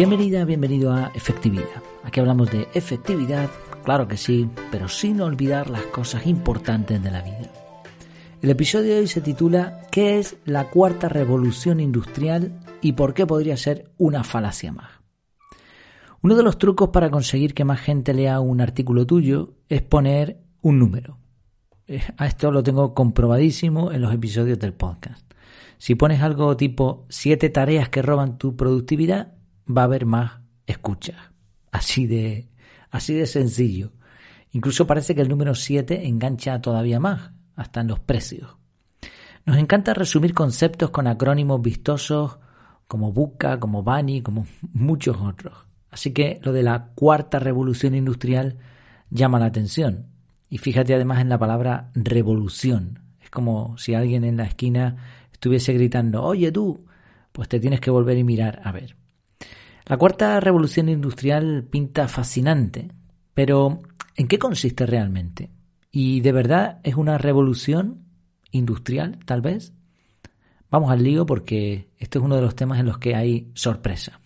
Bienvenida, bienvenido a Efectividad. Aquí hablamos de efectividad, claro que sí, pero sin olvidar las cosas importantes de la vida. El episodio de hoy se titula ¿Qué es la cuarta revolución industrial y por qué podría ser una falacia más? Uno de los trucos para conseguir que más gente lea un artículo tuyo es poner un número. Eh, a esto lo tengo comprobadísimo en los episodios del podcast. Si pones algo tipo siete tareas que roban tu productividad, va a haber más escuchas. Así de, así de sencillo. Incluso parece que el número 7 engancha todavía más, hasta en los precios. Nos encanta resumir conceptos con acrónimos vistosos como BUCA, como BANI, como muchos otros. Así que lo de la cuarta revolución industrial llama la atención. Y fíjate además en la palabra revolución. Es como si alguien en la esquina estuviese gritando, oye tú, pues te tienes que volver y mirar a ver. La cuarta revolución industrial pinta fascinante, pero ¿en qué consiste realmente? ¿Y de verdad es una revolución industrial, tal vez? Vamos al lío porque este es uno de los temas en los que hay sorpresa.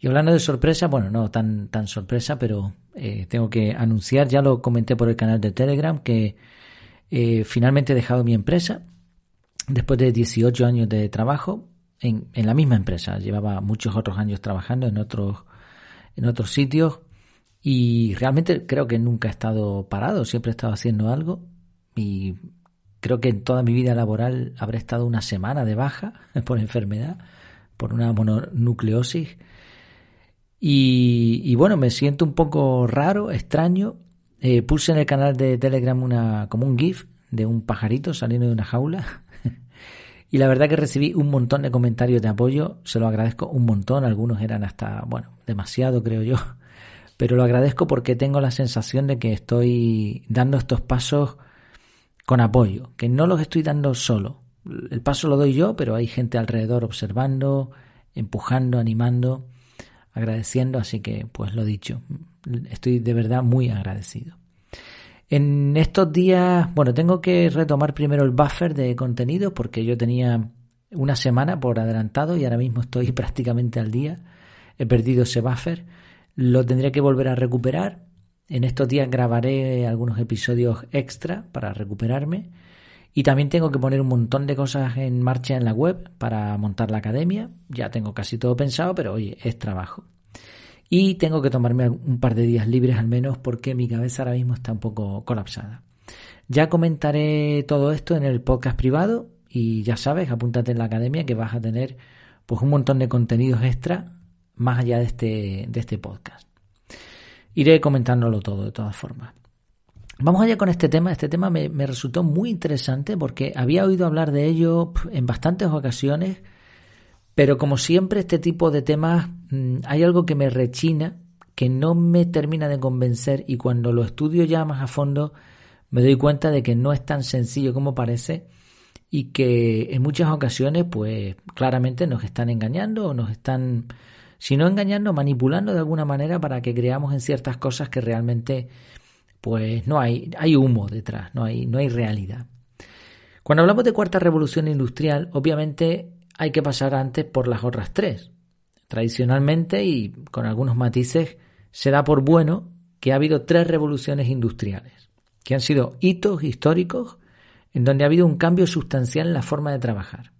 Y hablando de sorpresa, bueno, no tan, tan sorpresa, pero eh, tengo que anunciar, ya lo comenté por el canal de Telegram, que eh, finalmente he dejado mi empresa después de 18 años de trabajo en, la misma empresa. Llevaba muchos otros años trabajando en otros, en otros sitios y realmente creo que nunca he estado parado, siempre he estado haciendo algo y creo que en toda mi vida laboral habré estado una semana de baja por enfermedad, por una mononucleosis. Y, y bueno, me siento un poco raro, extraño. Eh, puse en el canal de Telegram una, como un GIF de un pajarito saliendo de una jaula y la verdad que recibí un montón de comentarios de apoyo, se lo agradezco un montón, algunos eran hasta, bueno, demasiado creo yo, pero lo agradezco porque tengo la sensación de que estoy dando estos pasos con apoyo, que no los estoy dando solo. El paso lo doy yo, pero hay gente alrededor observando, empujando, animando, agradeciendo, así que pues lo dicho, estoy de verdad muy agradecido. En estos días, bueno, tengo que retomar primero el buffer de contenido porque yo tenía una semana por adelantado y ahora mismo estoy prácticamente al día. He perdido ese buffer. Lo tendría que volver a recuperar. En estos días grabaré algunos episodios extra para recuperarme. Y también tengo que poner un montón de cosas en marcha en la web para montar la academia. Ya tengo casi todo pensado, pero oye, es trabajo. Y tengo que tomarme un par de días libres al menos porque mi cabeza ahora mismo está un poco colapsada. Ya comentaré todo esto en el podcast privado y ya sabes, apúntate en la academia que vas a tener pues un montón de contenidos extra más allá de este, de este podcast. Iré comentándolo todo de todas formas. Vamos allá con este tema. Este tema me, me resultó muy interesante porque había oído hablar de ello en bastantes ocasiones pero como siempre, este tipo de temas mm, hay algo que me rechina, que no me termina de convencer y cuando lo estudio ya más a fondo me doy cuenta de que no es tan sencillo como parece y que en muchas ocasiones pues claramente nos están engañando o nos están, si no engañando, manipulando de alguna manera para que creamos en ciertas cosas que realmente pues no hay, hay humo detrás, no hay, no hay realidad. Cuando hablamos de cuarta revolución industrial, obviamente hay que pasar antes por las otras tres. Tradicionalmente y con algunos matices se da por bueno que ha habido tres revoluciones industriales, que han sido hitos históricos en donde ha habido un cambio sustancial en la forma de trabajar.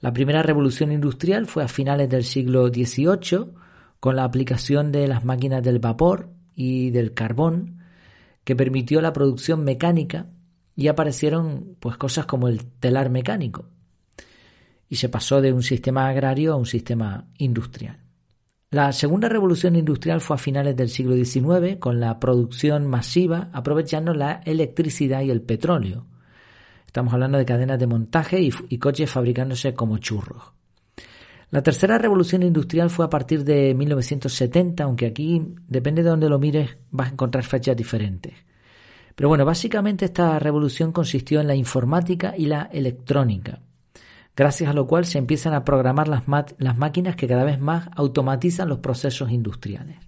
La primera revolución industrial fue a finales del siglo XVIII con la aplicación de las máquinas del vapor y del carbón que permitió la producción mecánica y aparecieron pues cosas como el telar mecánico, y se pasó de un sistema agrario a un sistema industrial. La segunda revolución industrial fue a finales del siglo XIX con la producción masiva aprovechando la electricidad y el petróleo. Estamos hablando de cadenas de montaje y, coches fabricándose como churros. La tercera revolución industrial fue a partir de 1970, aunque aquí, depende de donde lo mires, vas a encontrar fechas diferentes. Pero bueno, básicamente esta revolución consistió en la informática y la electrónica gracias a lo cual se empiezan a programar las, máquinas que cada vez más automatizan los procesos industriales.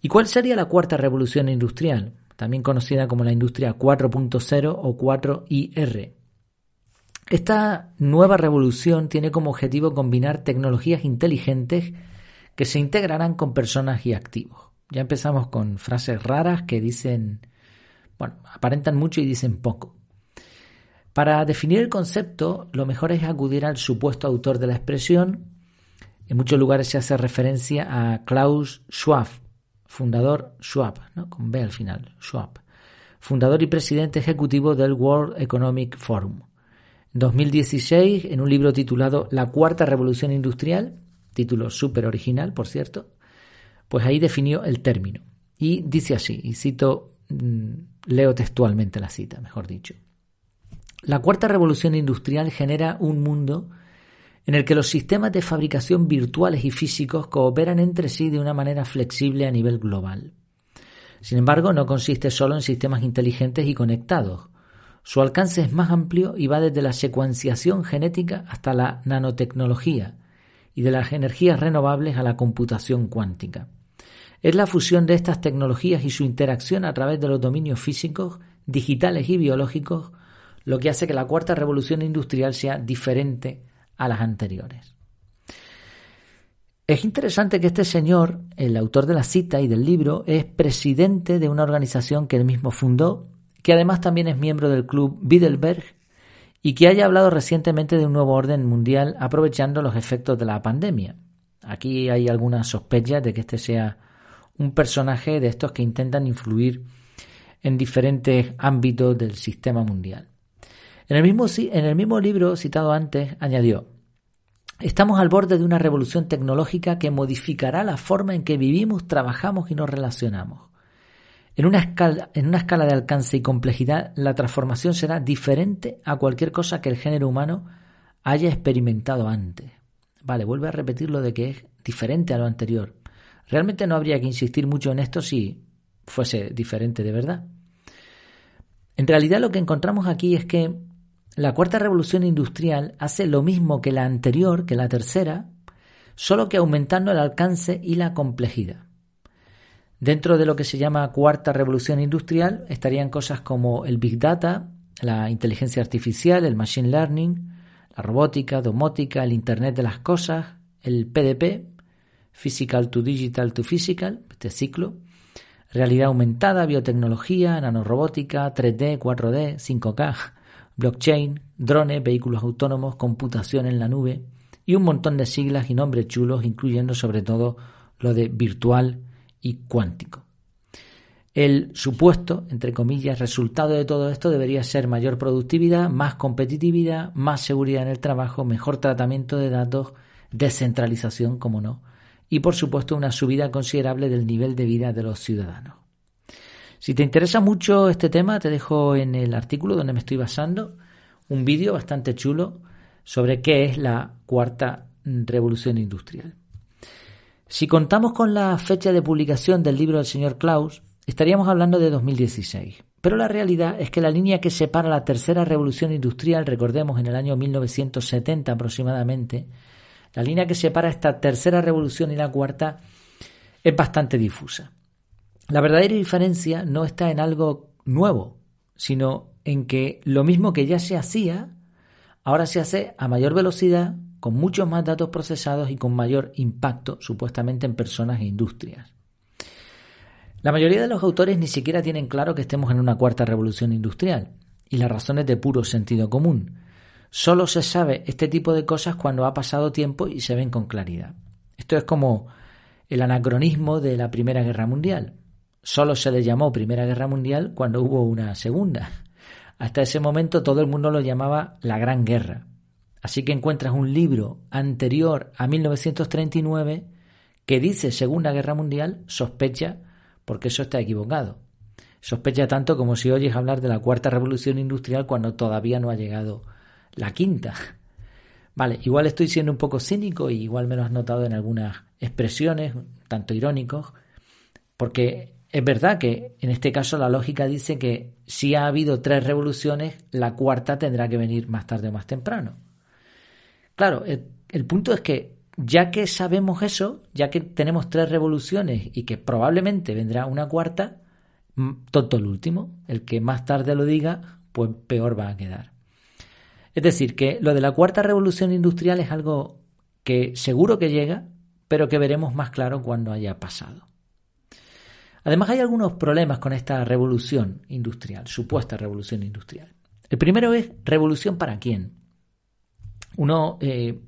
¿Y cuál sería la cuarta revolución industrial? También conocida como la industria 4.0 o 4IR. Esta nueva revolución tiene como objetivo combinar tecnologías inteligentes que se integrarán con personas y activos. Ya empezamos con frases raras que dicen, bueno, aparentan mucho y dicen poco. Para definir el concepto, lo mejor es acudir al supuesto autor de la expresión. En muchos lugares se hace referencia a Klaus Schwab, fundador Schwab, ¿no? con B al final, Schwab, fundador y presidente ejecutivo del World Economic Forum. En 2016, en un libro titulado La Cuarta Revolución Industrial, título súper original, por cierto, pues ahí definió el término. Y dice así, y cito, mm, leo textualmente la cita, mejor dicho. La cuarta revolución industrial genera un mundo en el que los sistemas de fabricación virtuales y físicos cooperan entre sí de una manera flexible a nivel global. Sin embargo, no consiste solo en sistemas inteligentes y conectados. Su alcance es más amplio y va desde la secuenciación genética hasta la nanotecnología y de las energías renovables a la computación cuántica. Es la fusión de estas tecnologías y su interacción a través de los dominios físicos, digitales y biológicos lo que hace que la cuarta revolución industrial sea diferente a las anteriores. Es interesante que este señor, el autor de la cita y del libro, es presidente de una organización que él mismo fundó, que además también es miembro del club Bilderberg y que haya hablado recientemente de un nuevo orden mundial aprovechando los efectos de la pandemia. Aquí hay algunas sospechas de que este sea un personaje de estos que intentan influir en diferentes ámbitos del sistema mundial. En el, mismo, en el mismo libro citado antes, añadió, Estamos al borde de una revolución tecnológica que modificará la forma en que vivimos, trabajamos y nos relacionamos. En una, escala, en una escala de alcance y complejidad, la transformación será diferente a cualquier cosa que el género humano haya experimentado antes. Vale, vuelve a repetir lo de que es diferente a lo anterior. Realmente no habría que insistir mucho en esto si fuese diferente de verdad. En realidad lo que encontramos aquí es que la cuarta revolución industrial hace lo mismo que la anterior, que la tercera, solo que aumentando el alcance y la complejidad. Dentro de lo que se llama cuarta revolución industrial estarían cosas como el Big Data, la inteligencia artificial, el Machine Learning, la robótica, domótica, el Internet de las Cosas, el PDP, Physical to Digital to Physical, este ciclo, realidad aumentada, biotecnología, nanorobótica, 3D, 4D, 5K, blockchain, drones, vehículos autónomos, computación en la nube y un montón de siglas y nombres chulos, incluyendo sobre todo lo de virtual y cuántico. El supuesto, entre comillas, resultado de todo esto debería ser mayor productividad, más competitividad, más seguridad en el trabajo, mejor tratamiento de datos, descentralización, como no, y por supuesto una subida considerable del nivel de vida de los ciudadanos. Si te interesa mucho este tema, te dejo en el artículo donde me estoy basando un vídeo bastante chulo sobre qué es la cuarta revolución industrial. Si contamos con la fecha de publicación del libro del señor Klaus, estaríamos hablando de 2016. Pero la realidad es que la línea que separa la tercera revolución industrial, recordemos en el año 1970 aproximadamente, la línea que separa esta tercera revolución y la cuarta es bastante difusa. La verdadera diferencia no está en algo nuevo, sino en que lo mismo que ya se hacía, ahora se hace a mayor velocidad, con muchos más datos procesados y con mayor impacto supuestamente en personas e industrias. La mayoría de los autores ni siquiera tienen claro que estemos en una cuarta revolución industrial, y la razón es de puro sentido común. Solo se sabe este tipo de cosas cuando ha pasado tiempo y se ven con claridad. Esto es como el anacronismo de la Primera Guerra Mundial. Solo se le llamó Primera Guerra Mundial cuando hubo una segunda. Hasta ese momento todo el mundo lo llamaba la Gran Guerra. Así que encuentras un libro anterior a 1939 que dice Segunda Guerra Mundial, sospecha, porque eso está equivocado. Sospecha tanto como si oyes hablar de la Cuarta Revolución Industrial cuando todavía no ha llegado la quinta. Vale, igual estoy siendo un poco cínico y igual me lo has notado en algunas expresiones, tanto irónicos, porque es verdad que en este caso la lógica dice que si ha habido tres revoluciones, la cuarta tendrá que venir más tarde o más temprano. Claro, el, punto es que ya que sabemos eso, ya que tenemos tres revoluciones y que probablemente vendrá una cuarta, tonto el último, el que más tarde lo diga, pues peor va a quedar. Es decir, que lo de la cuarta revolución industrial es algo que seguro que llega, pero que veremos más claro cuando haya pasado. Además hay algunos problemas con esta revolución industrial, supuesta revolución industrial. El primero es revolución para quién. Uno eh,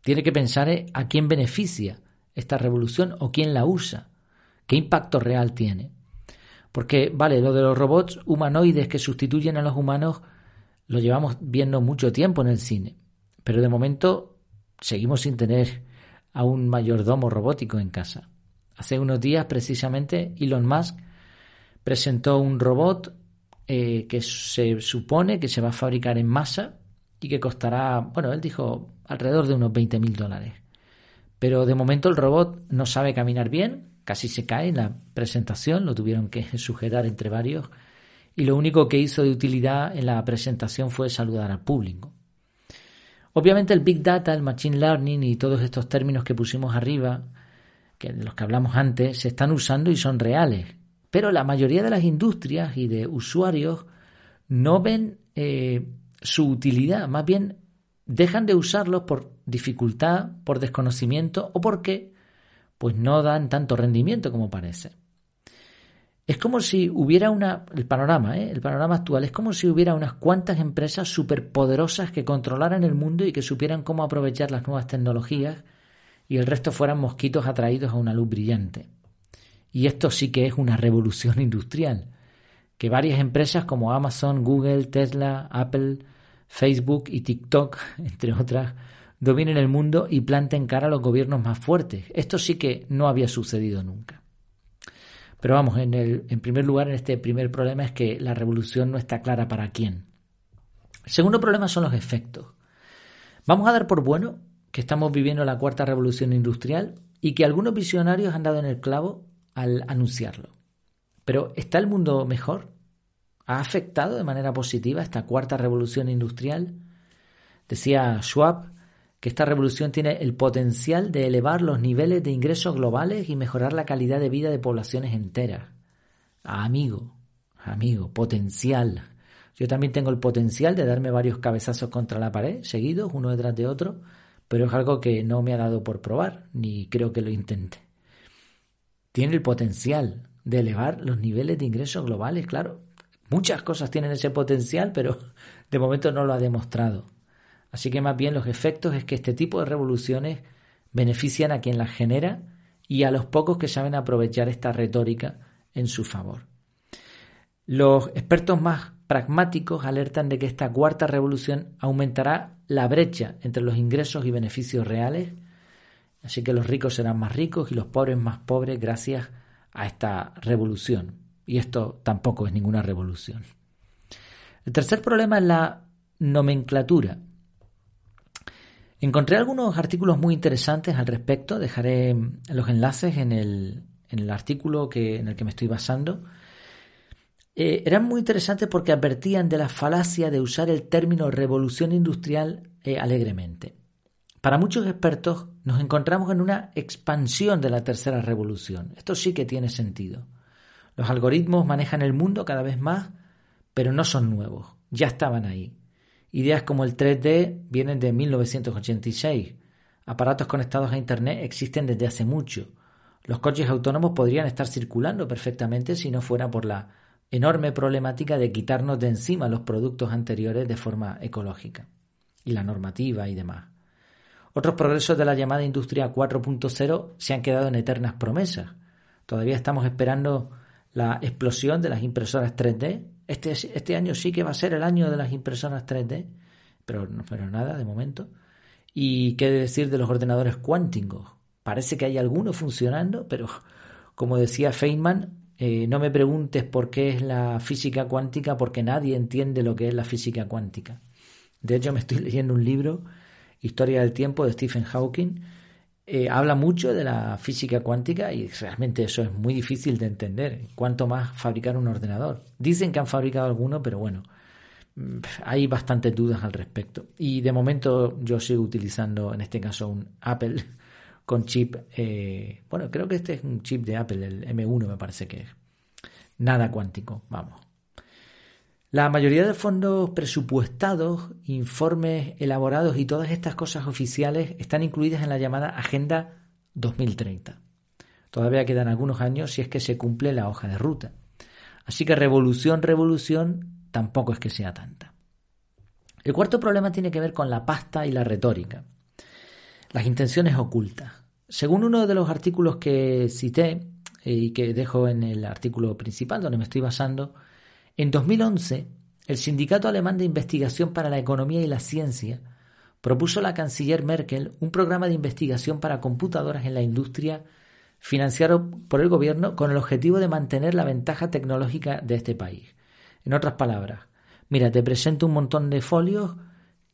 tiene que pensar a quién beneficia esta revolución o quién la usa, qué impacto real tiene. Porque, vale, lo de los robots humanoides que sustituyen a los humanos lo llevamos viendo mucho tiempo en el cine, pero de momento seguimos sin tener a un mayordomo robótico en casa. Hace unos días, precisamente, Elon Musk presentó un robot eh, que se supone que se va a fabricar en masa y que costará, bueno, él dijo alrededor de unos 20 mil dólares. Pero de momento el robot no sabe caminar bien, casi se cae en la presentación, lo tuvieron que sujetar entre varios, y lo único que hizo de utilidad en la presentación fue saludar al público. Obviamente el Big Data, el Machine Learning y todos estos términos que pusimos arriba, que de los que hablamos antes, se están usando y son reales. Pero la mayoría de las industrias y de usuarios no ven eh, su utilidad, más bien dejan de usarlos por dificultad, por desconocimiento o porque pues no dan tanto rendimiento como parece. Es como si hubiera una, el panorama, ¿eh? el panorama actual, es como si hubiera unas cuantas empresas superpoderosas que controlaran el mundo y que supieran cómo aprovechar las nuevas tecnologías y el resto fueran mosquitos atraídos a una luz brillante. Y esto sí que es una revolución industrial, que varias empresas como Amazon, Google, Tesla, Apple, Facebook y TikTok, entre otras, dominen el mundo y planten cara a los gobiernos más fuertes. Esto sí que no había sucedido nunca. Pero vamos, en, el, en primer lugar, en este primer problema es que la revolución no está clara para quién. El segundo problema son los efectos. Vamos a dar por bueno que estamos viviendo la cuarta revolución industrial y que algunos visionarios han dado en el clavo al anunciarlo. Pero ¿está el mundo mejor? ¿Ha afectado de manera positiva esta cuarta revolución industrial? Decía Schwab que esta revolución tiene el potencial de elevar los niveles de ingresos globales y mejorar la calidad de vida de poblaciones enteras. amigo, amigo, potencial. Yo también tengo el potencial de darme varios cabezazos contra la pared, seguidos, uno detrás de otro, pero es algo que no me ha dado por probar, ni creo que lo intente. Tiene el potencial de elevar los niveles de ingresos globales, claro. Muchas cosas tienen ese potencial, pero de momento no lo ha demostrado. Así que más bien los efectos es que este tipo de revoluciones benefician a quien las genera y a los pocos que saben aprovechar esta retórica en su favor. Los expertos más pragmáticos alertan de que esta cuarta revolución aumentará la brecha entre los ingresos y beneficios reales, así que los ricos serán más ricos y los pobres más pobres gracias a esta revolución. Y esto tampoco es ninguna revolución. El tercer problema es la nomenclatura. Encontré algunos artículos muy interesantes al respecto. Dejaré los enlaces en el, en el artículo que, en el que me estoy basando. Eh, eran muy interesantes porque advertían de la falacia de usar el término revolución industrial eh, alegremente. Para muchos expertos nos encontramos en una expansión de la tercera revolución. Esto sí que tiene sentido. Los algoritmos manejan el mundo cada vez más, pero no son nuevos, ya estaban ahí. Ideas como el 3D vienen de 1986. Aparatos conectados a Internet existen desde hace mucho. Los coches autónomos podrían estar circulando perfectamente si no fuera por la enorme problemática de quitarnos de encima los productos anteriores de forma ecológica y la normativa y demás. Otros progresos de la llamada industria 4.0 se han quedado en eternas promesas. Todavía estamos esperando la explosión de las impresoras 3D este, este año sí que va a ser el año de las impresoras 3D, pero, pero nada de momento. ¿Y qué decir de los ordenadores cuánticos? Parece que hay algunos funcionando, pero como decía Feynman, eh, no me preguntes por qué es la física cuántica, porque nadie entiende lo que es la física cuántica. De hecho, me estoy leyendo un libro, Historia del Tiempo, de Stephen Hawking, eh, habla mucho de la física cuántica y realmente eso es muy difícil de entender. Cuanto más fabricar un ordenador. Dicen que han fabricado alguno, pero bueno, mm, hay bastantes dudas al respecto. Y de momento yo sigo utilizando, en este caso, un Apple con chip. Eh, bueno, creo que este es un chip de Apple, el M1 me parece que es. Nada cuántico, vamos. La mayoría de fondos presupuestados, informes elaborados y todas estas cosas oficiales están incluidas en la llamada Agenda 2030. Todavía quedan algunos años si es que se cumple la hoja de ruta. Así que revolución, revolución, tampoco es que sea tanta. El cuarto problema tiene que ver con la pasta y la retórica. Las intenciones ocultas. Según uno de los artículos que cité eh, y que dejo en el artículo principal donde me estoy basando, en 2011 el Sindicato Alemán de Investigación para la Economía y la Ciencia propuso a la canciller Merkel un programa de investigación para computadoras en la industria financiado por el gobierno con el objetivo de mantener la ventaja tecnológica de este país. En otras palabras, mira, te presento un montón de folios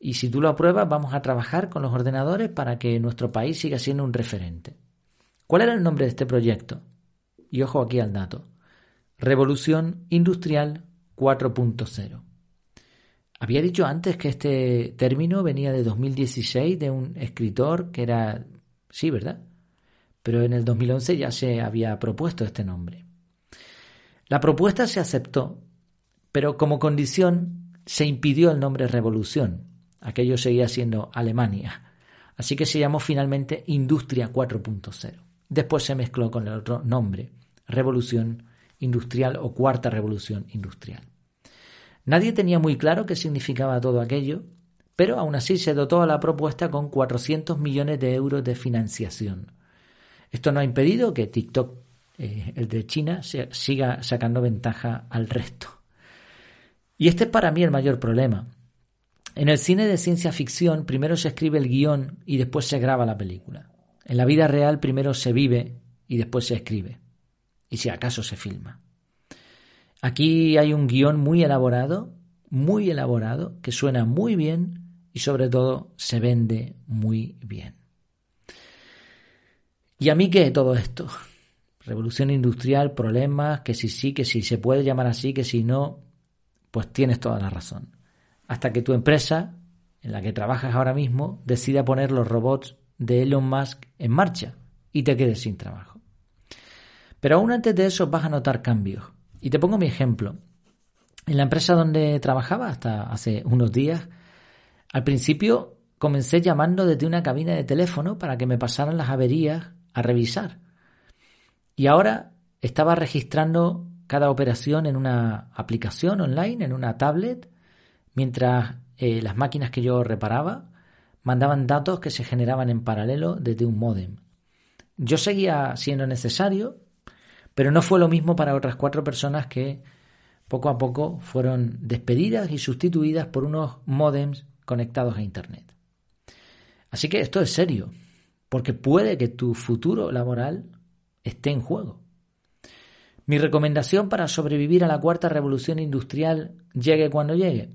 y si tú lo apruebas vamos a trabajar con los ordenadores para que nuestro país siga siendo un referente. ¿Cuál era el nombre de este proyecto? Y ojo aquí al dato. Revolución Industrial 4.0. Había dicho antes que este término venía de 2016 de un escritor que era... Sí, ¿verdad? pero en el 2011 ya se había propuesto este nombre. La propuesta se aceptó, pero como condición se impidió el nombre Revolución. Aquello seguía siendo Alemania. Así que se llamó finalmente Industria 4.0. Después se mezcló con el otro nombre, Revolución Industrial o Cuarta Revolución Industrial. Nadie tenía muy claro qué significaba todo aquello, pero aún así se dotó a la propuesta con 400 millones de euros de financiación esto no ha impedido que TikTok, eh, el de China, siga sacando ventaja al resto. Y este es para mí el mayor problema. En el cine de ciencia ficción primero se escribe el guion y después se graba la película. En la vida real primero se vive y después se escribe. Y si acaso se filma. Aquí hay un guion muy elaborado, muy elaborado, que suena muy bien y sobre todo se vende muy bien. ¿Y a mí qué todo esto? Revolución industrial, problemas, que si sí, que si se puede llamar así, que si no, pues tienes toda la razón. Hasta que tu empresa, en la que trabajas ahora mismo, decida poner los robots de Elon Musk en marcha y te quedes sin trabajo. Pero aún antes de eso vas a notar cambios. Y te pongo mi ejemplo. En la empresa donde trabajaba hasta hace unos días, al principio comencé llamando desde una cabina de teléfono para que me pasaran las averías a revisar. Y ahora estaba registrando cada operación en una aplicación online, en una tablet, mientras eh, las máquinas que yo reparaba mandaban datos que se generaban en paralelo desde un modem. Yo seguía siendo necesario, pero no fue lo mismo para otras cuatro personas que poco a poco fueron despedidas y sustituidas por unos modems conectados a Internet. Así que esto es serio porque puede que tu futuro laboral esté en juego. Mi recomendación para sobrevivir a la cuarta revolución industrial llegue cuando llegue.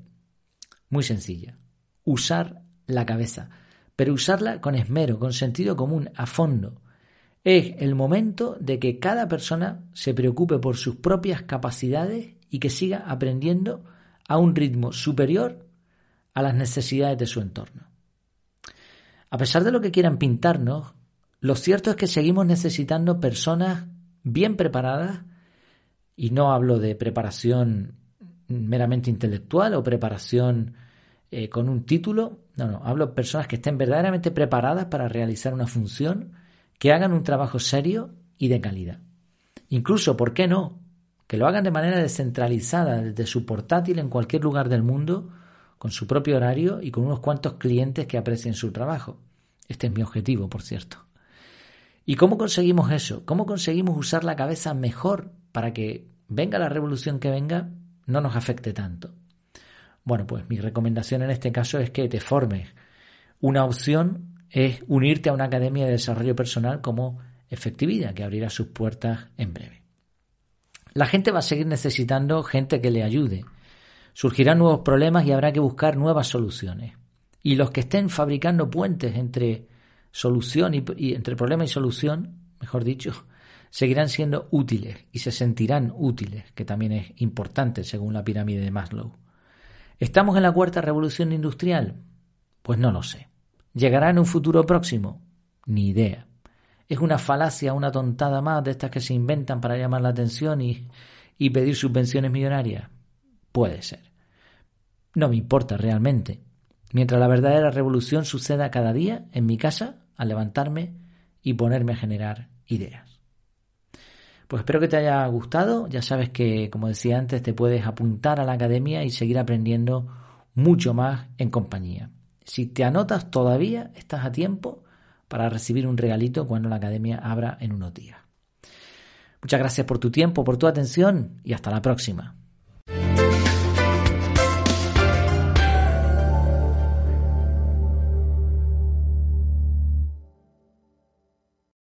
Muy sencilla. Usar la cabeza, pero usarla con esmero, con sentido común, a fondo. Es el momento de que cada persona se preocupe por sus propias capacidades y que siga aprendiendo a un ritmo superior a las necesidades de su entorno. A pesar de lo que quieran pintarnos, lo cierto es que seguimos necesitando personas bien preparadas, y no hablo de preparación meramente intelectual o preparación eh, con un título, no, no, hablo de personas que estén verdaderamente preparadas para realizar una función, que hagan un trabajo serio y de calidad. Incluso, ¿por qué no? Que lo hagan de manera descentralizada desde su portátil en cualquier lugar del mundo, con su propio horario y con unos cuantos clientes que aprecien su trabajo. Este es mi objetivo, por cierto. ¿Y cómo conseguimos eso? ¿Cómo conseguimos usar la cabeza mejor para que venga la revolución que venga, no nos afecte tanto? Bueno, pues mi recomendación en este caso es que te formes. Una opción es unirte a una academia de desarrollo personal como efectividad, que abrirá sus puertas en breve. La gente va a seguir necesitando gente que le ayude. Surgirán nuevos problemas y habrá que buscar nuevas soluciones. Y los que estén fabricando puentes entre solución y, entre problema y solución, mejor dicho, seguirán siendo útiles y se sentirán útiles, que también es importante según la pirámide de Maslow. ¿Estamos en la cuarta revolución industrial? Pues no lo sé. ¿Llegará en un futuro próximo? Ni idea. ¿Es una falacia, una tontada más de estas que se inventan para llamar la atención y, pedir subvenciones millonarias? Puede ser. No me importa realmente mientras la verdadera revolución suceda cada día en mi casa al levantarme y ponerme a generar ideas. Pues espero que te haya gustado. Ya sabes que, como decía antes, te puedes apuntar a la academia y seguir aprendiendo mucho más en compañía. Si te anotas todavía, estás a tiempo para recibir un regalito cuando la academia abra en unos días. Muchas gracias por tu tiempo, por tu atención y hasta la próxima.